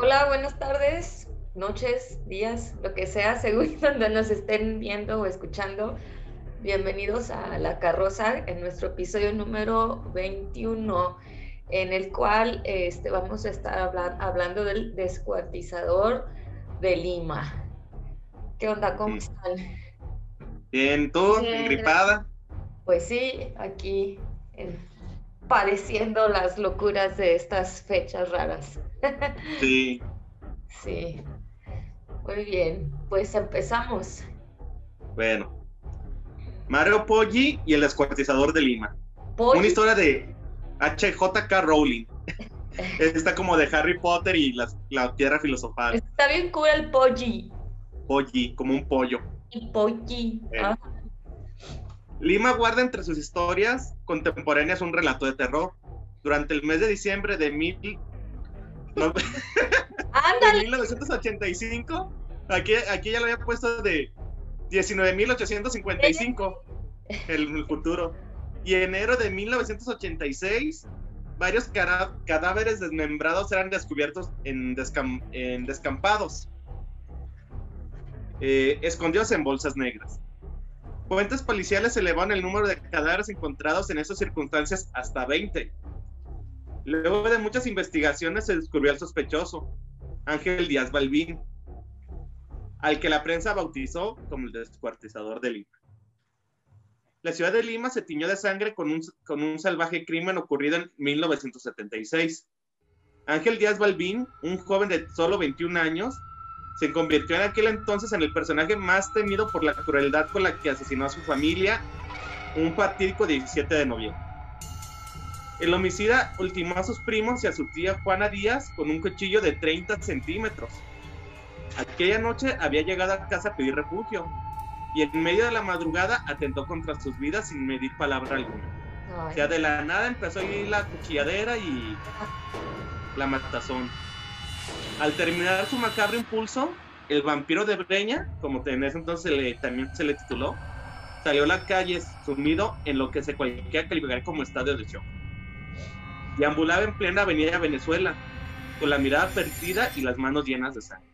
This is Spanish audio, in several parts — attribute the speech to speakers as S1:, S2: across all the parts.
S1: Hola, buenas tardes, noches, días, lo que sea, según donde nos estén viendo o escuchando. Bienvenidos a La Carroza en nuestro episodio número 21, en el cual este, vamos a estar hablando del descuartizador de Lima. ¿Qué onda? ¿Cómo están?
S2: Bien, ¿tú? ¿Gripada?
S1: Pues sí, aquí padeciendo las locuras de estas fechas raras.
S2: Sí.
S1: Sí. Muy bien, pues empezamos.
S2: Bueno. Mario Poggi y el descuartizador de Lima. Una historia de HJK Rowling. Está como de Harry Potter y la piedra filosofal.
S1: Está bien cool el Poggi.
S2: Poggi, como un pollo.
S1: Y Poggi. Ah.
S2: Lima guarda entre sus historias contemporáneas un relato de terror. Durante el mes de diciembre de, mil... 1985, aquí, aquí ya lo había puesto de 19.855, el, el futuro. Y enero de 1986, varios cadáveres desmembrados eran descubiertos en, descampados, eh, escondidos en bolsas negras. Fuentes policiales elevaron el número de cadáveres encontrados en esas circunstancias hasta 20. Luego de muchas investigaciones se descubrió al sospechoso, Ángel Díaz Balbín, al que la prensa bautizó como el descuartizador de Lima. La ciudad de Lima se tiñó de sangre con un, con un salvaje crimen ocurrido en 1976. Ángel Díaz Balbín, un joven de solo 21 años, se convirtió en aquel entonces en el personaje más temido por la crueldad con la que asesinó a su familia un fatídico 17 de noviembre. El homicida ultimó a sus primos y a su tía Juana Díaz con un cuchillo de 30 centímetros. Aquella noche había llegado a casa a pedir refugio y en medio de la madrugada atentó contra sus vidas sin medir palabra alguna. O sea, de la nada empezó a ir la cuchilladera y la matazón. Al terminar su macabro impulso, el vampiro de Breña, como en ese entonces le, también se le tituló, salió a la calle sumido en lo que se cualquiera calificar como estadio de shock. Deambulaba en plena avenida Venezuela, con la mirada perdida y las manos llenas de sangre.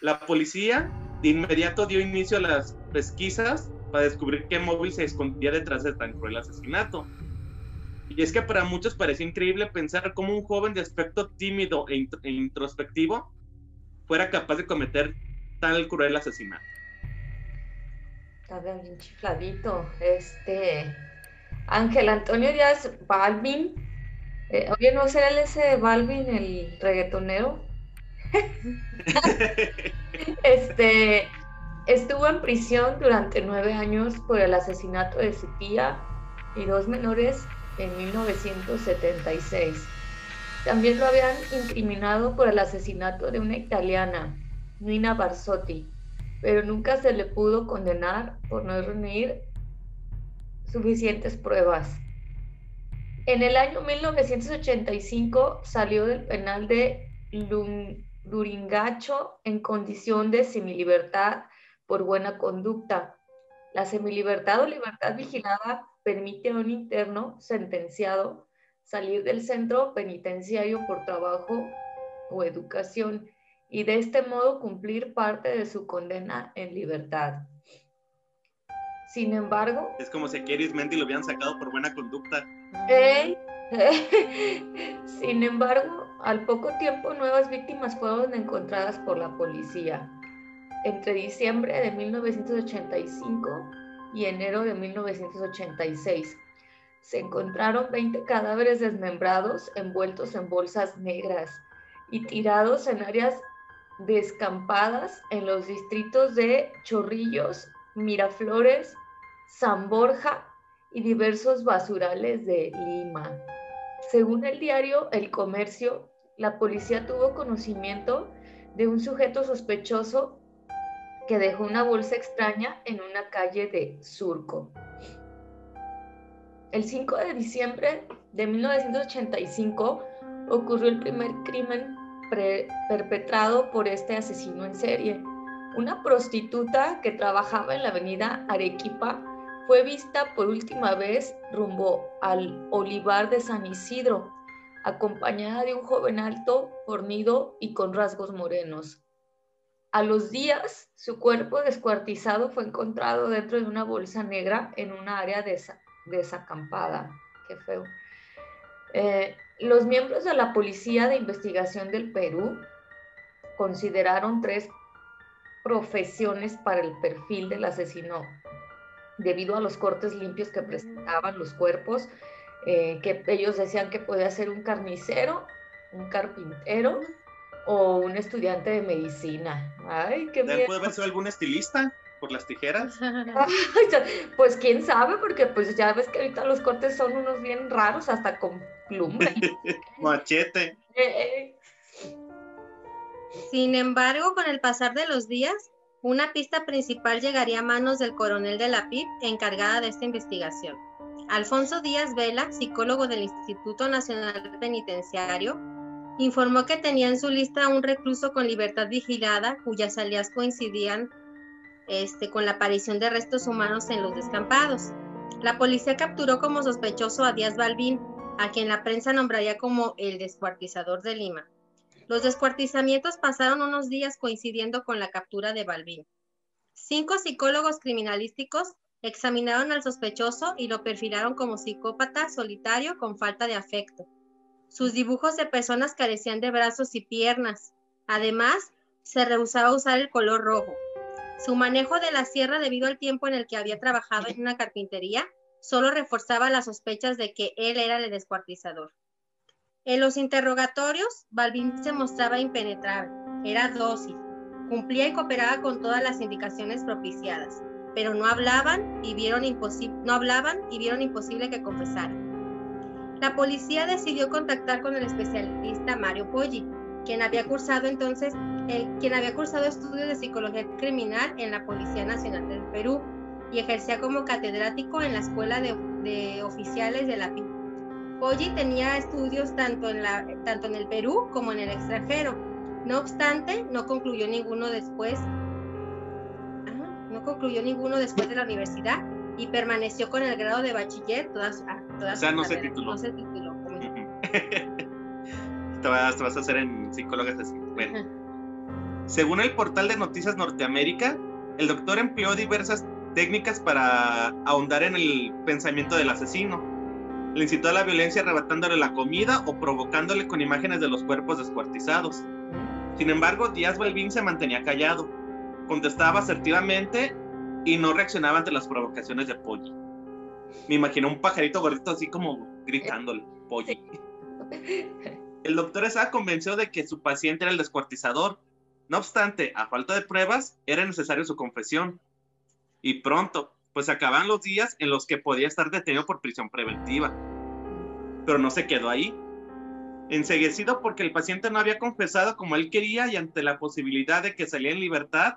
S2: La policía de inmediato dio inicio a las pesquisas para descubrir qué móvil se escondía detrás de tan cruel asesinato. Y es que para muchos parecía increíble pensar cómo un joven de aspecto tímido e, e, introspectivo fuera capaz de cometer tal cruel asesinato.
S1: Está bien chifladito. Este. Ángel Antonio Díaz Balvin. Eh, oye, ¿no será el ese Balvin, el reggaetonero? este. Estuvo en prisión durante nueve años por el asesinato de su tía y dos menores en 1976. También lo habían incriminado por el asesinato de una italiana, Nina Barsotti, pero nunca se le pudo condenar por no reunir suficientes pruebas. En el año 1985 salió del penal de Luringacho en condición de semilibertad por buena conducta. La semilibertad o libertad vigilada permite a un interno sentenciado salir del centro penitenciario por trabajo o educación y de este modo cumplir parte de su condena en libertad. Sin embargo...
S2: Es como si a Mendy lo habían sacado por buena conducta.
S1: sin embargo, al poco tiempo nuevas víctimas fueron encontradas por la policía. Entre diciembre de 1985 y enero de 1986. Se encontraron 20 cadáveres desmembrados envueltos en bolsas negras y tirados en áreas descampadas en los distritos de Chorrillos, Miraflores, San Borja y diversos basurales de Lima. Según el diario El Comercio, la policía tuvo conocimiento de un sujeto sospechoso que dejó una bolsa extraña en una calle de Surco. El 5 de diciembre de 1985 ocurrió el primer crimen perpetrado por este asesino en serie. Una prostituta que trabajaba en la avenida Arequipa fue vista por última vez rumbo al Olivar de San Isidro, acompañada de un joven alto, fornido y con rasgos morenos. A los días, su cuerpo descuartizado fue encontrado dentro de una bolsa negra en una área desacampada. Qué feo. Eh, los miembros de la Policía de Investigación del Perú consideraron tres profesiones para el perfil del asesino, debido a los cortes limpios que presentaban los cuerpos, eh, que ellos decían que podía ser un carnicero, un carpintero o un estudiante de medicina. Ay, qué
S2: bien. ¿Puede haber sido algún estilista por las tijeras?
S1: pues quién sabe, porque pues ya ves que ahorita los cortes son unos bien raros, hasta con pluma.
S2: Machete. Eh, eh.
S3: Sin embargo, con el pasar de los días, una pista principal llegaría a manos del coronel de la PIB encargada de esta investigación. Alfonso Díaz Vela, psicólogo del Instituto Nacional Penitenciario, informó que tenía en su lista un recluso con libertad vigilada cuyas salidas coincidían este, con la aparición de restos humanos en los descampados. La policía capturó como sospechoso a Díaz Balbín, a quien la prensa nombraría como el descuartizador de Lima. Los descuartizamientos pasaron unos días coincidiendo con la captura de Balbín. Cinco psicólogos criminalísticos examinaron al sospechoso y lo perfilaron como psicópata solitario con falta de afecto. Sus dibujos de personas carecían de brazos y piernas. Además, se rehusaba a usar el color rojo. Su manejo de la sierra debido al tiempo en el que había trabajado en una carpintería solo reforzaba las sospechas de que él era el descuartizador. En los interrogatorios, Balbín se mostraba impenetrable, era dócil, cumplía y cooperaba con todas las indicaciones propiciadas, pero no hablaban y vieron, no hablaban y vieron imposible que confesara. La policía decidió contactar con el especialista Mario Poggi, quien había cursado entonces, quien había cursado estudios de psicología criminal en la Policía Nacional del Perú y ejercía como catedrático en la Escuela de, Oficiales de la PIB Poggi tenía estudios tanto en, la, tanto en el Perú como en el extranjero. No obstante, no concluyó ninguno después. no concluyó ninguno después de la universidad y permaneció con el grado de bachiller todas,
S2: ah, todas o sea, no se tituló.
S3: No se tituló.
S2: te, vas, a hacer en psicólogas así. Bueno. Según el portal de Noticias Norteamérica, el doctor empleó diversas técnicas para ahondar en el pensamiento del asesino le incitó a la violencia arrebatándole la comida o provocándole con imágenes de los cuerpos descuartizados. Sin embargo, Díaz Balbín se mantenía callado, contestaba asertivamente y no reaccionaba ante las provocaciones de Polly. Me imagino un pajarito gordito así como gritándole, Polly. El doctor estaba convencido de que su paciente era el descuartizador. No obstante, a falta de pruebas, era necesaria su confesión. Y pronto, pues acaban los días en los que podía estar detenido por prisión preventiva. Pero no se quedó ahí. Enseguecido porque el paciente no había confesado como él quería y ante la posibilidad de que saliera en libertad,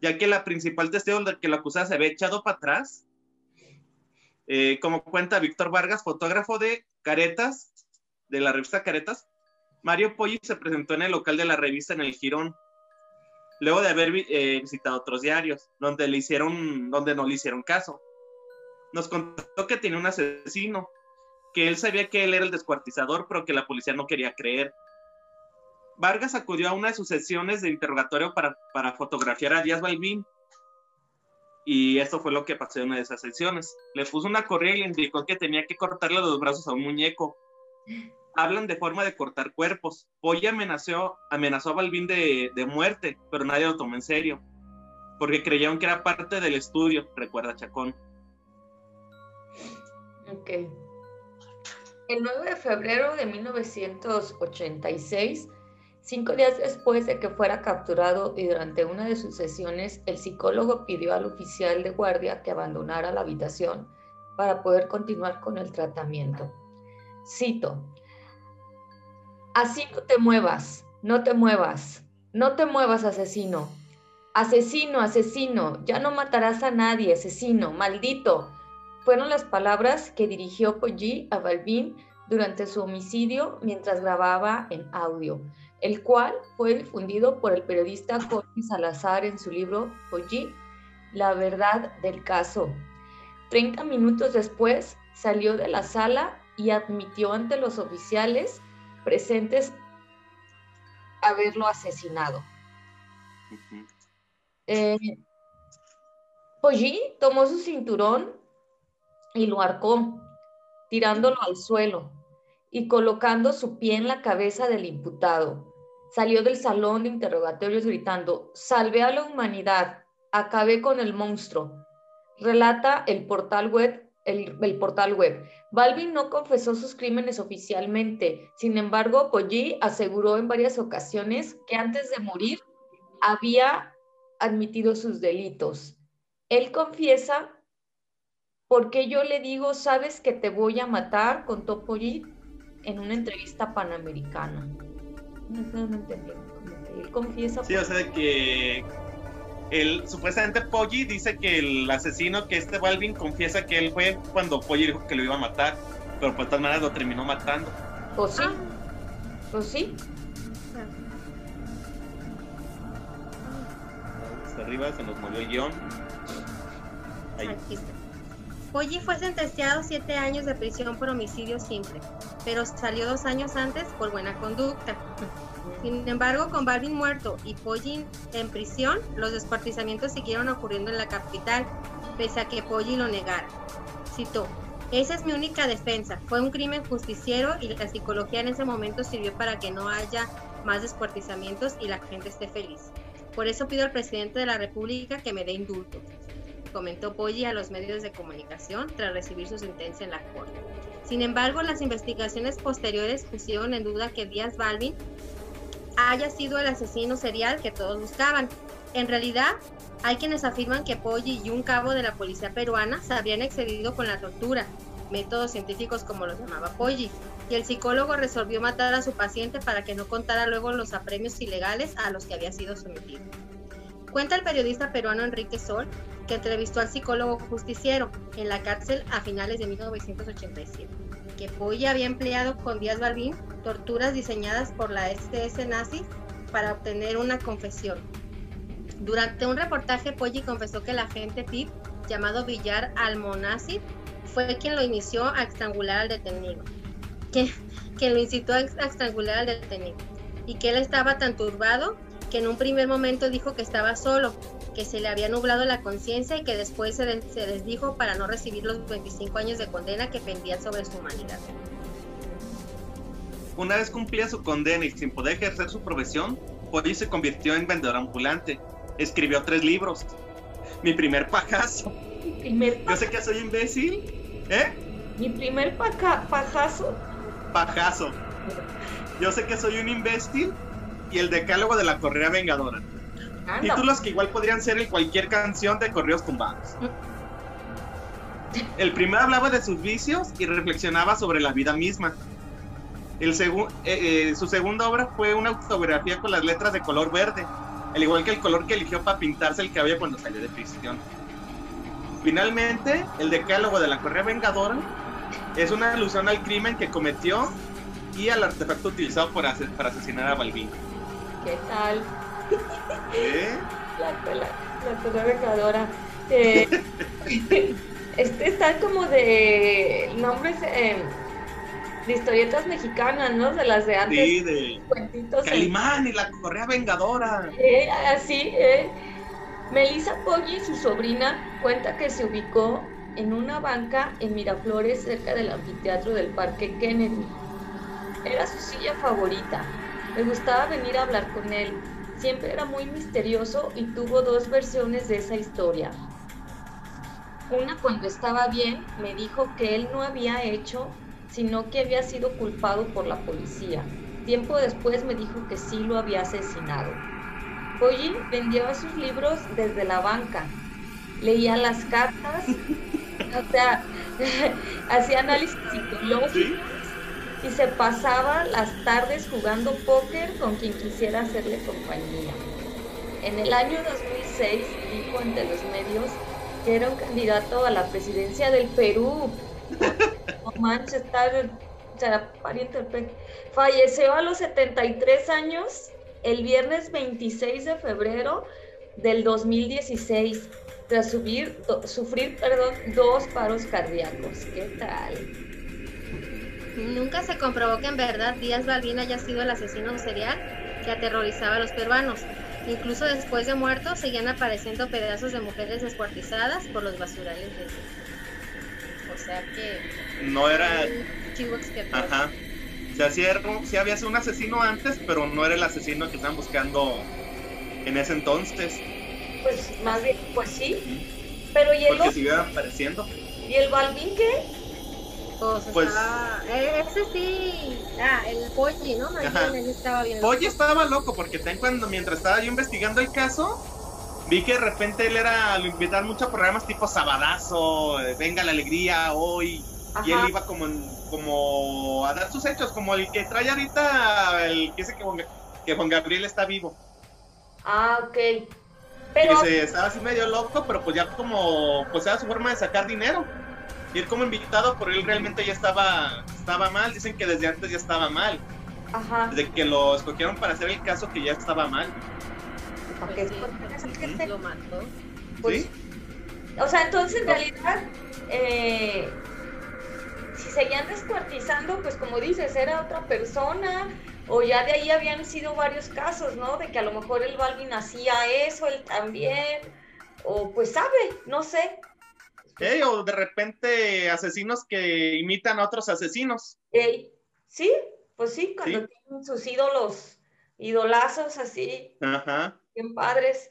S2: ya que la principal testigo del que lo acusaba se había echado para atrás, eh, como cuenta Víctor Vargas, fotógrafo de Caretas, de la revista Caretas, Mario Poggi se presentó en el local de la revista en el Girón luego de haber eh, visitado otros diarios, donde, le hicieron, donde no le hicieron caso. Nos contó que tenía un asesino, que él sabía que él era el descuartizador, pero que la policía no quería creer. Vargas acudió a una de sus sesiones de interrogatorio para, para fotografiar a Díaz Balbín. Y esto fue lo que pasó en una de esas sesiones. Le puso una correa y le indicó que tenía que cortarle los brazos a un muñeco hablan de forma de cortar cuerpos. Hoy amenazó, amenazó a Balbín de, muerte, pero nadie lo tomó en serio, porque creyeron que era parte del estudio, recuerda Chacón.
S1: Ok. El 9 de febrero de 1986, cinco días después de que fuera capturado y durante una de sus sesiones, el psicólogo pidió al oficial de guardia que abandonara la habitación para poder continuar con el tratamiento. Cito, Así no te muevas, no te muevas, no te muevas, asesino. Asesino, asesino, ya no matarás a nadie, asesino, maldito. Fueron las palabras que dirigió Poggi a Balbín durante su homicidio mientras grababa en audio, el cual fue difundido por el periodista Jorge Salazar en su libro Poggi, La verdad del caso. Treinta minutos después salió de la sala y admitió ante los oficiales presentes haberlo asesinado. Eh, tomó su cinturón y lo arcó, tirándolo al suelo y colocando su pie en la cabeza del imputado. Salió del salón de interrogatorios gritando, salve a la humanidad, acabé con el monstruo. Relata el portal web el, portal web. Balvin no confesó sus crímenes oficialmente, sin embargo, Poggi aseguró en varias ocasiones que antes de morir había admitido sus delitos. Él confiesa, porque yo le digo, sabes que te voy a matar, contó Poggi en una entrevista panamericana. No, no, Él confiesa.
S2: Sí, o sea, que el, supuestamente Poggi dice que el asesino, que este Balvin, confiesa que él fue cuando Poggi dijo que lo iba a matar, pero pues de todas maneras lo terminó matando.
S1: Pues sí. Pues sí.
S2: Hasta arriba se nos movió el guion.
S3: Ahí. Poggi fue sentenciado siete años de prisión por homicidio simple, pero salió dos años antes por buena conducta. Sin embargo, con Balvin muerto y Poggi en prisión, los descuartizamientos siguieron ocurriendo en la capital, pese a que Poggi lo negara. Citó, esa es mi única defensa, fue un crimen justiciero y la psicología en ese momento sirvió para que no haya más descuartizamientos y la gente esté feliz. Por eso pido al presidente de la República que me dé indulto, comentó Poggi a los medios de comunicación tras recibir su sentencia en la corte. Sin embargo, las investigaciones posteriores pusieron en duda que Díaz Balvin haya sido el asesino serial que todos buscaban. En realidad, hay quienes afirman que Poggi y un cabo de la policía peruana se habrían excedido con la tortura, métodos científicos como los llamaba Poggi, y el psicólogo resolvió matar a su paciente para que no contara luego los apremios ilegales a los que había sido sometido. Cuenta el periodista peruano Enrique Sol que entrevistó al psicólogo justiciero en la cárcel a finales de 1987 que Poggi había empleado con Díaz Balbín torturas diseñadas por la SS nazi para obtener una confesión. Durante un reportaje, Poggi confesó que el agente PIP, llamado Villar Almonacid, fue quien lo inició a estrangular al detenido, que, que lo incitó a estrangular al detenido, y que él estaba tan turbado que en un primer momento dijo que estaba solo, que se le había nublado la conciencia y que después se, desdijo para no recibir los 25 años de condena que pendían sobre su humanidad.
S2: Una vez cumplía su condena y sin poder ejercer su profesión, Polly se convirtió en vendedor ambulante. Escribió tres libros. Mi primer pajazo. Yo sé que soy imbécil. ¿Eh?
S1: Mi primer pajazo.
S2: Pajazo. Yo sé que soy un imbécil y el decálogo de la correa vengadora. Títulos que igual podrían ser en cualquier canción de correos tumbados. El primero hablaba de sus vicios y reflexionaba sobre la vida misma. El eh, eh, su segunda obra fue una autobiografía con las letras de color verde, al igual que el color que eligió para pintarse el cabello cuando salió de prisión. Finalmente, el decálogo de la correa vengadora es una alusión al crimen que cometió y al artefacto utilizado para asesinar a Balvin.
S1: ¿Qué tal? ¿Eh? La, la, vengadora. Eh, este está como de nombres eh, de historietas mexicanas, ¿no? De las de antes.
S2: Sí, de Calimán y la correa vengadora.
S1: Eh, así, eh. Melissa Poggi, su sobrina, cuenta que se ubicó en una banca en Miraflores cerca del anfiteatro del Parque Kennedy. Era su silla favorita me gustaba venir a hablar con él. Siempre era muy misterioso y tuvo dos versiones de esa historia. Una cuando estaba bien me dijo que él no había hecho, sino que había sido culpado por la policía. Tiempo después me dijo que sí lo había asesinado. Polly vendía sus libros desde la banca, leía las cartas, o sea, hacía análisis psicológico y se pasaba las tardes jugando póker con quien quisiera hacerle compañía. En el año 2006 dijo ante los medios que era un candidato a la presidencia del Perú. No manches, está, será pariente del Falleció a los 73 años el viernes 26 de febrero del 2016 tras subir, sufrir perdón, dos paros cardíacos. ¿Qué tal?
S3: Nunca se comprobó que en verdad Díaz Balvin haya sido el asesino serial que aterrorizaba a los peruanos. Incluso después de muerto seguían apareciendo pedazos de mujeres descuartizadas por los basurales de O sea que...
S2: No era...
S3: Chivo
S2: Ajá. O sea, sí, sí había sido un asesino antes, pero no era el asesino que estaban buscando en ese entonces.
S1: Pues más bien, pues sí. Pero y el
S2: Porque siguió apareciendo.
S1: ¿Y el Balvin qué?
S3: Pues, pues estaba, eh, ese sí, ah, el Polly, ¿no? estaba bien.
S2: Polly estaba loco porque ten cuando mientras estaba yo investigando el caso, vi que de repente él era lo invitar mucho a programas tipo Sabadazo, eh, Venga la Alegría, Hoy, y él iba como, como a dar sus hechos, como el que trae ahorita el que dice que Juan, que Juan Gabriel está vivo.
S1: Ah, ok.
S2: Pero... Que se estaba así medio loco, pero pues ya como, pues era su forma de sacar dinero ir como invitado, pero él realmente ya estaba, estaba mal. Dicen que desde antes ya estaba mal.
S1: Ajá.
S2: Desde que lo escogieron para hacer el caso que ya estaba mal.
S3: Pues sí, lo mató.
S1: Pues, ¿Sí? O sea, entonces en realidad, eh, si seguían descuartizando, pues como dices, era otra persona, o ya de ahí habían sido varios casos, ¿no? De que a lo mejor el Balvin hacía eso, él también, o pues sabe, no sé.
S2: O de repente asesinos que imitan a otros asesinos.
S1: Sí, pues sí, cuando tienen sus ídolos, idolazos así,
S2: Ajá.
S1: bien padres.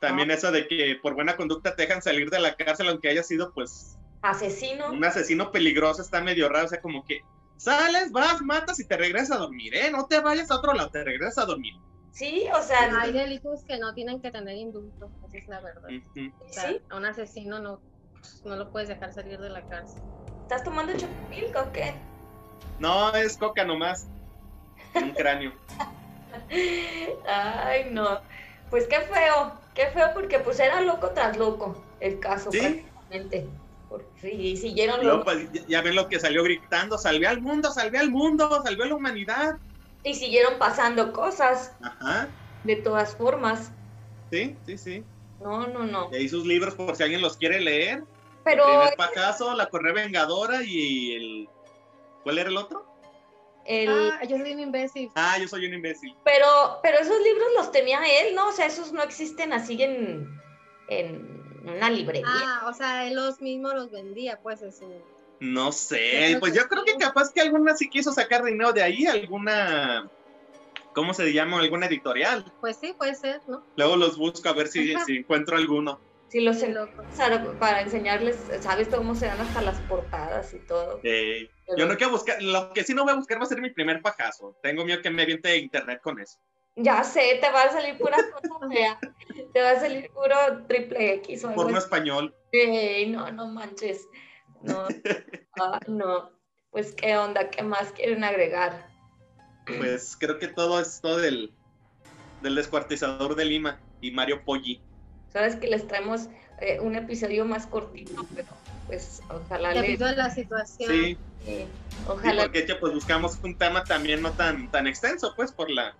S2: También eso de que por buena conducta te dejan salir de la cárcel aunque haya sido pues...
S1: Asesino.
S2: Un asesino peligroso, está medio raro, o sea, como que sales, vas, matas y te regresas a dormir, ¿eh? No te vayas a otro lado, te regresas a dormir.
S1: Sí, o sea.
S3: Hay delitos que no tienen que tener indulto, esa es la verdad. ¿Sí? A un asesino no, no lo puedes dejar salir de la cárcel.
S1: ¿Estás tomando chocopilco o qué?
S2: No, es coca nomás. Un cráneo.
S1: Ay, no. Pues qué feo, qué feo porque pues era loco tras loco el caso
S2: ¿Sí?
S1: prácticamente. y siguieron loco.
S2: Pues, ya ven lo que salió gritando, salvé al mundo, salvé al mundo, salvé a la humanidad.
S1: Y siguieron pasando cosas.
S2: Ajá.
S1: De todas formas.
S2: Sí, sí, sí.
S1: No, no, no.
S2: Y ahí sus libros por si alguien los quiere leer.
S1: Pero.
S2: El Pacaso, La Correa Vengadora y el. ¿Cuál era el otro?
S3: El... Ah, yo soy un imbécil.
S2: Ah, yo soy un imbécil.
S1: Pero, pero esos libros los tenía él, ¿no? O sea, esos no existen así en, en una librería.
S3: Ah, o sea, él los mismos los vendía, pues, en su...
S2: No sé, pues yo creo que capaz que alguna sí quiso sacar dinero de ahí, alguna ¿cómo se llama? ¿Alguna editorial?
S3: Pues sí, puede ser, ¿no?
S2: Luego los busco a ver si, si encuentro alguno.
S1: Sí, los para enseñarles, ¿sabes cómo se dan hasta las portadas y todo?
S2: yo no quiero buscar, lo que sí no voy a buscar va a ser mi primer pajazo. Tengo miedo que me aviente internet con eso.
S1: Ya sé, te va a salir pura cosa fea. te va a salir puro triple X o
S2: Porno español.
S1: no, no manches. No, ah, no. Pues, ¿qué onda? ¿Qué más quieren agregar?
S2: pues creo que todo es todo del, del descuartizador de Lima y Mario Poggi.
S1: Sabes que les traemos eh, un episodio más cortito, pero pues ojalá
S3: Debido a la situación.
S2: Sí.
S1: ojalá.
S2: porque pues buscamos un tema también no tan, tan extenso, pues por la,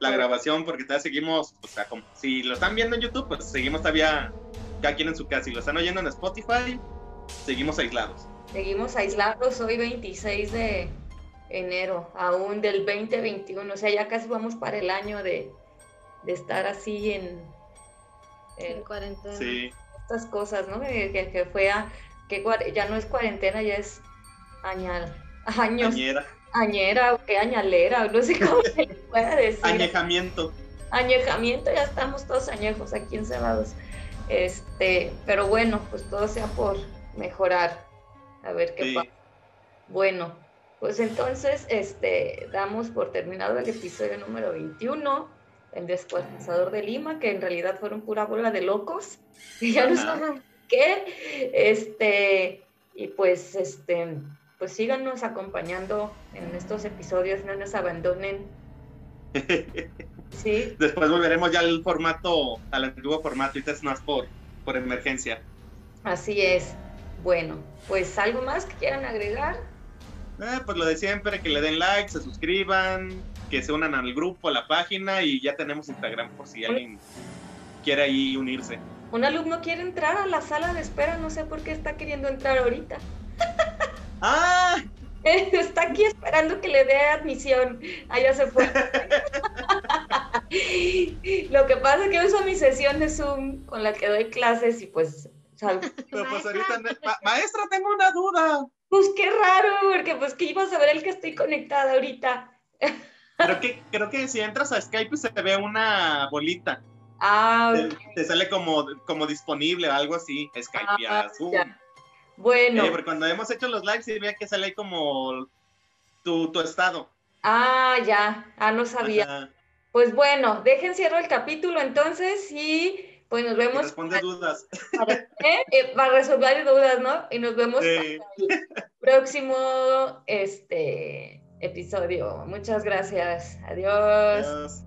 S2: la grabación, porque todavía seguimos, o sea, como, si lo están viendo en YouTube, pues seguimos todavía cada quien en su casa. Si lo están oyendo en Spotify, seguimos aislados.
S1: Seguimos aislados hoy 26 de, enero, aún del 2021, o sea, ya casi vamos para el año de, estar así en,
S3: en, cuarentena.
S2: Sí.
S1: Estas cosas, ¿no? Que, fue a, que ya no es cuarentena, ya es añal, años.
S2: Añera.
S1: Añera o qué añalera, no sé cómo se le puede decir.
S2: Añejamiento.
S1: Añejamiento, ya estamos todos añejos aquí encerrados. Este, pero bueno, pues todo sea por mejorar. A ver qué pasa. Bueno, pues entonces, este, damos por terminado el episodio número 21, el descuartizador de Lima, que en realidad fueron pura bola de locos, y ya no saben qué, este, y pues, este, pues síganos acompañando en estos episodios, no nos abandonen. Sí.
S2: Después volveremos ya al formato, al antiguo formato, y es más por, por emergencia.
S1: Así es. Bueno, pues algo más que quieran agregar.
S2: Eh, pues lo de siempre, que le den like, se suscriban, que se unan al grupo, a la página y ya tenemos Instagram por si alguien quiere ahí unirse.
S1: Un alumno quiere entrar a la sala de espera, no sé por qué está queriendo entrar ahorita.
S2: ¡Ah!
S1: Está aquí esperando que le dé admisión. Allá se fue. Lo que pasa es que uso mi sesión de Zoom con la que doy clases y pues...
S2: pues ahorita, maestra, tengo una duda.
S1: Pues qué raro, porque pues que iba a saber el que estoy conectada ahorita.
S2: Creo que, creo que si entras a Skype se ve una bolita.
S1: Ah,
S2: te, sale como, como disponible o algo así, Skype ah, Zoom.
S1: Bueno.
S2: porque cuando hemos hecho los lives sí veía que sale como tu, tu estado.
S1: Ah, ya. Ah, no sabía. Pues bueno, dejen cierro el capítulo entonces y pues nos vemos.
S2: Responde dudas.
S1: Eh, para, resolver dudas, ¿no? Y nos vemos en el próximo este, episodio. Muchas gracias. Adiós. Adiós.